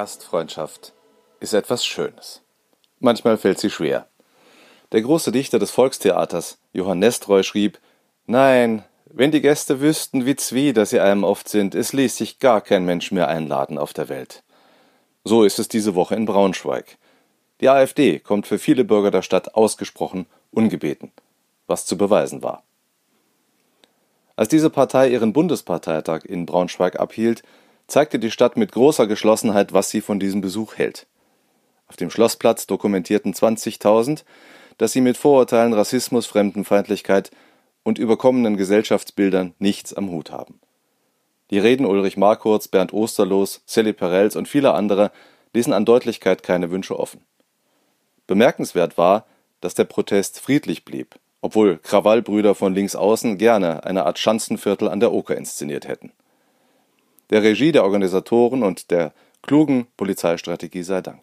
Gastfreundschaft ist etwas Schönes. Manchmal fällt sie schwer. Der große Dichter des Volkstheaters, Johann Nestreu, schrieb: Nein, wenn die Gäste wüssten, wie zwider sie einem oft sind, es ließ sich gar kein Mensch mehr einladen auf der Welt. So ist es diese Woche in Braunschweig. Die AfD kommt für viele Bürger der Stadt ausgesprochen ungebeten, was zu beweisen war. Als diese Partei ihren Bundesparteitag in Braunschweig abhielt, zeigte die Stadt mit großer Geschlossenheit, was sie von diesem Besuch hält. Auf dem Schlossplatz dokumentierten 20.000, dass sie mit Vorurteilen, Rassismus, Fremdenfeindlichkeit und überkommenen Gesellschaftsbildern nichts am Hut haben. Die Reden Ulrich Markurz, Bernd Osterlos, Sally Perels und viele andere ließen an Deutlichkeit keine Wünsche offen. Bemerkenswert war, dass der Protest friedlich blieb obwohl Krawallbrüder von links außen gerne eine Art Schanzenviertel an der Oker inszeniert hätten. Der Regie der Organisatoren und der klugen Polizeistrategie sei Dank.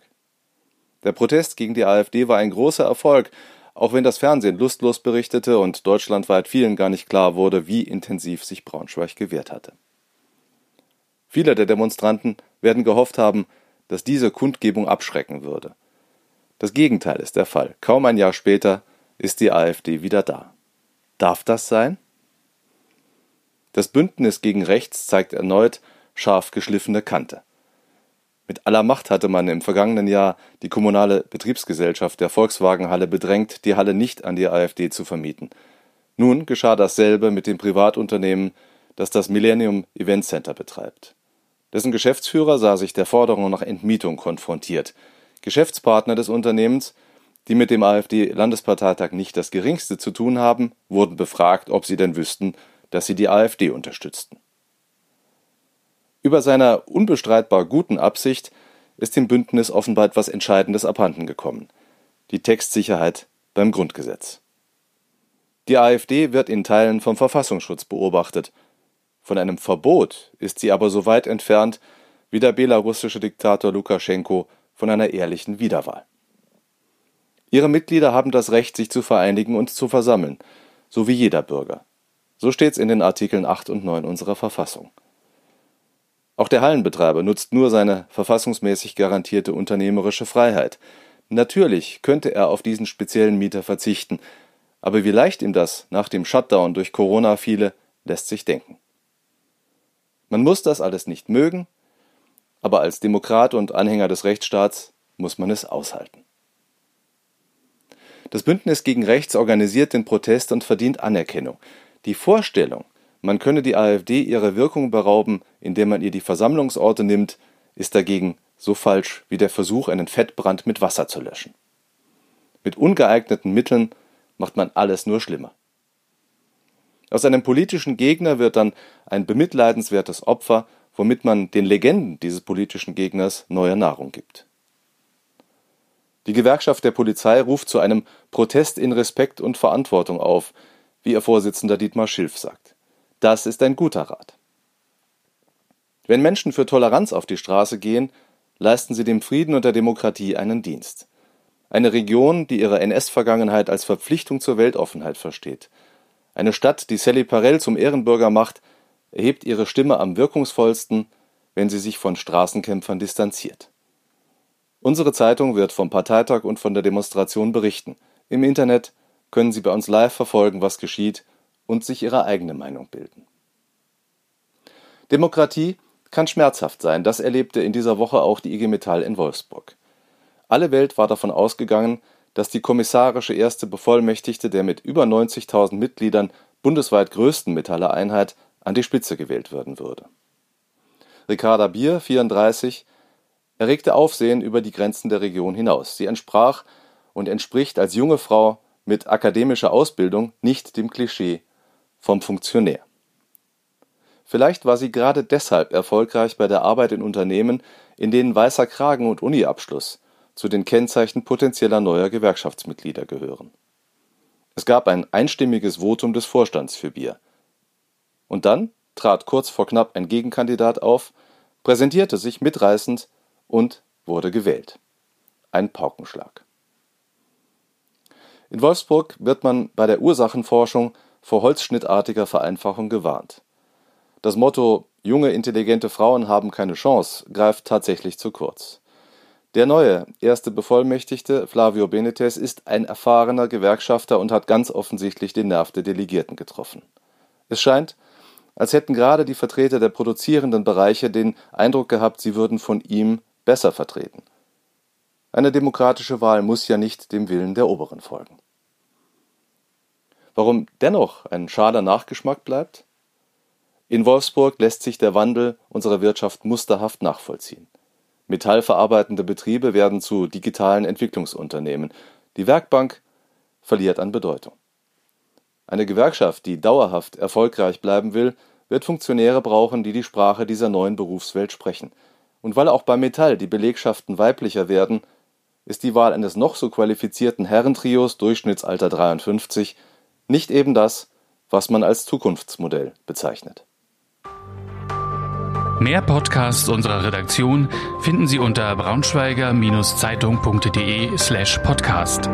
Der Protest gegen die AfD war ein großer Erfolg, auch wenn das Fernsehen lustlos berichtete und deutschlandweit vielen gar nicht klar wurde, wie intensiv sich Braunschweig gewehrt hatte. Viele der Demonstranten werden gehofft haben, dass diese Kundgebung abschrecken würde. Das Gegenteil ist der Fall. Kaum ein Jahr später ist die AfD wieder da. Darf das sein? Das Bündnis gegen Rechts zeigt erneut scharf geschliffene Kante. Mit aller Macht hatte man im vergangenen Jahr die kommunale Betriebsgesellschaft der Volkswagenhalle bedrängt, die Halle nicht an die AfD zu vermieten. Nun geschah dasselbe mit dem Privatunternehmen, das das Millennium Event Center betreibt. Dessen Geschäftsführer sah sich der Forderung nach Entmietung konfrontiert. Geschäftspartner des Unternehmens die mit dem AfD-Landesparteitag nicht das geringste zu tun haben, wurden befragt, ob sie denn wüssten, dass sie die AfD unterstützten. Über seiner unbestreitbar guten Absicht ist dem Bündnis offenbar etwas Entscheidendes abhanden gekommen: die Textsicherheit beim Grundgesetz. Die AfD wird in Teilen vom Verfassungsschutz beobachtet. Von einem Verbot ist sie aber so weit entfernt wie der belarussische Diktator Lukaschenko von einer ehrlichen Wiederwahl. Ihre Mitglieder haben das Recht, sich zu vereinigen und zu versammeln, so wie jeder Bürger. So steht's in den Artikeln 8 und 9 unserer Verfassung. Auch der Hallenbetreiber nutzt nur seine verfassungsmäßig garantierte unternehmerische Freiheit. Natürlich könnte er auf diesen speziellen Mieter verzichten, aber wie leicht ihm das nach dem Shutdown durch Corona fiele, lässt sich denken. Man muss das alles nicht mögen, aber als Demokrat und Anhänger des Rechtsstaats muss man es aushalten. Das Bündnis gegen Rechts organisiert den Protest und verdient Anerkennung. Die Vorstellung, man könne die AfD ihrer Wirkung berauben, indem man ihr die Versammlungsorte nimmt, ist dagegen so falsch wie der Versuch, einen Fettbrand mit Wasser zu löschen. Mit ungeeigneten Mitteln macht man alles nur schlimmer. Aus einem politischen Gegner wird dann ein bemitleidenswertes Opfer, womit man den Legenden dieses politischen Gegners neue Nahrung gibt. Die Gewerkschaft der Polizei ruft zu einem Protest in Respekt und Verantwortung auf, wie ihr Vorsitzender Dietmar Schilf sagt. Das ist ein guter Rat. Wenn Menschen für Toleranz auf die Straße gehen, leisten sie dem Frieden und der Demokratie einen Dienst. Eine Region, die ihre NS-Vergangenheit als Verpflichtung zur Weltoffenheit versteht. Eine Stadt, die Sally Parell zum Ehrenbürger macht, erhebt ihre Stimme am wirkungsvollsten, wenn sie sich von Straßenkämpfern distanziert. Unsere Zeitung wird vom Parteitag und von der Demonstration berichten. Im Internet können Sie bei uns live verfolgen, was geschieht und sich Ihre eigene Meinung bilden. Demokratie kann schmerzhaft sein, das erlebte in dieser Woche auch die IG Metall in Wolfsburg. Alle Welt war davon ausgegangen, dass die kommissarische erste Bevollmächtigte der mit über 90.000 Mitgliedern bundesweit größten Metallereinheit an die Spitze gewählt werden würde. Ricarda Bier, 34, erregte Aufsehen über die Grenzen der Region hinaus. Sie entsprach und entspricht als junge Frau mit akademischer Ausbildung nicht dem Klischee vom Funktionär. Vielleicht war sie gerade deshalb erfolgreich bei der Arbeit in Unternehmen, in denen weißer Kragen und Uniabschluss zu den Kennzeichen potenzieller neuer Gewerkschaftsmitglieder gehören. Es gab ein einstimmiges Votum des Vorstands für Bier. Und dann trat kurz vor knapp ein Gegenkandidat auf, präsentierte sich mitreißend und wurde gewählt. Ein Paukenschlag. In Wolfsburg wird man bei der Ursachenforschung vor holzschnittartiger Vereinfachung gewarnt. Das Motto junge, intelligente Frauen haben keine Chance, greift tatsächlich zu kurz. Der neue erste Bevollmächtigte, Flavio Benitez, ist ein erfahrener Gewerkschafter und hat ganz offensichtlich den Nerv der Delegierten getroffen. Es scheint, als hätten gerade die Vertreter der produzierenden Bereiche den Eindruck gehabt, sie würden von ihm besser vertreten. Eine demokratische Wahl muss ja nicht dem Willen der Oberen folgen. Warum dennoch ein schader Nachgeschmack bleibt? In Wolfsburg lässt sich der Wandel unserer Wirtschaft musterhaft nachvollziehen. Metallverarbeitende Betriebe werden zu digitalen Entwicklungsunternehmen. Die Werkbank verliert an Bedeutung. Eine Gewerkschaft, die dauerhaft erfolgreich bleiben will, wird Funktionäre brauchen, die die Sprache dieser neuen Berufswelt sprechen. Und weil auch bei Metall die Belegschaften weiblicher werden, ist die Wahl eines noch so qualifizierten Herrentrios Durchschnittsalter 53 nicht eben das, was man als Zukunftsmodell bezeichnet. Mehr Podcasts unserer Redaktion finden Sie unter braunschweiger-zeitung.de slash podcast.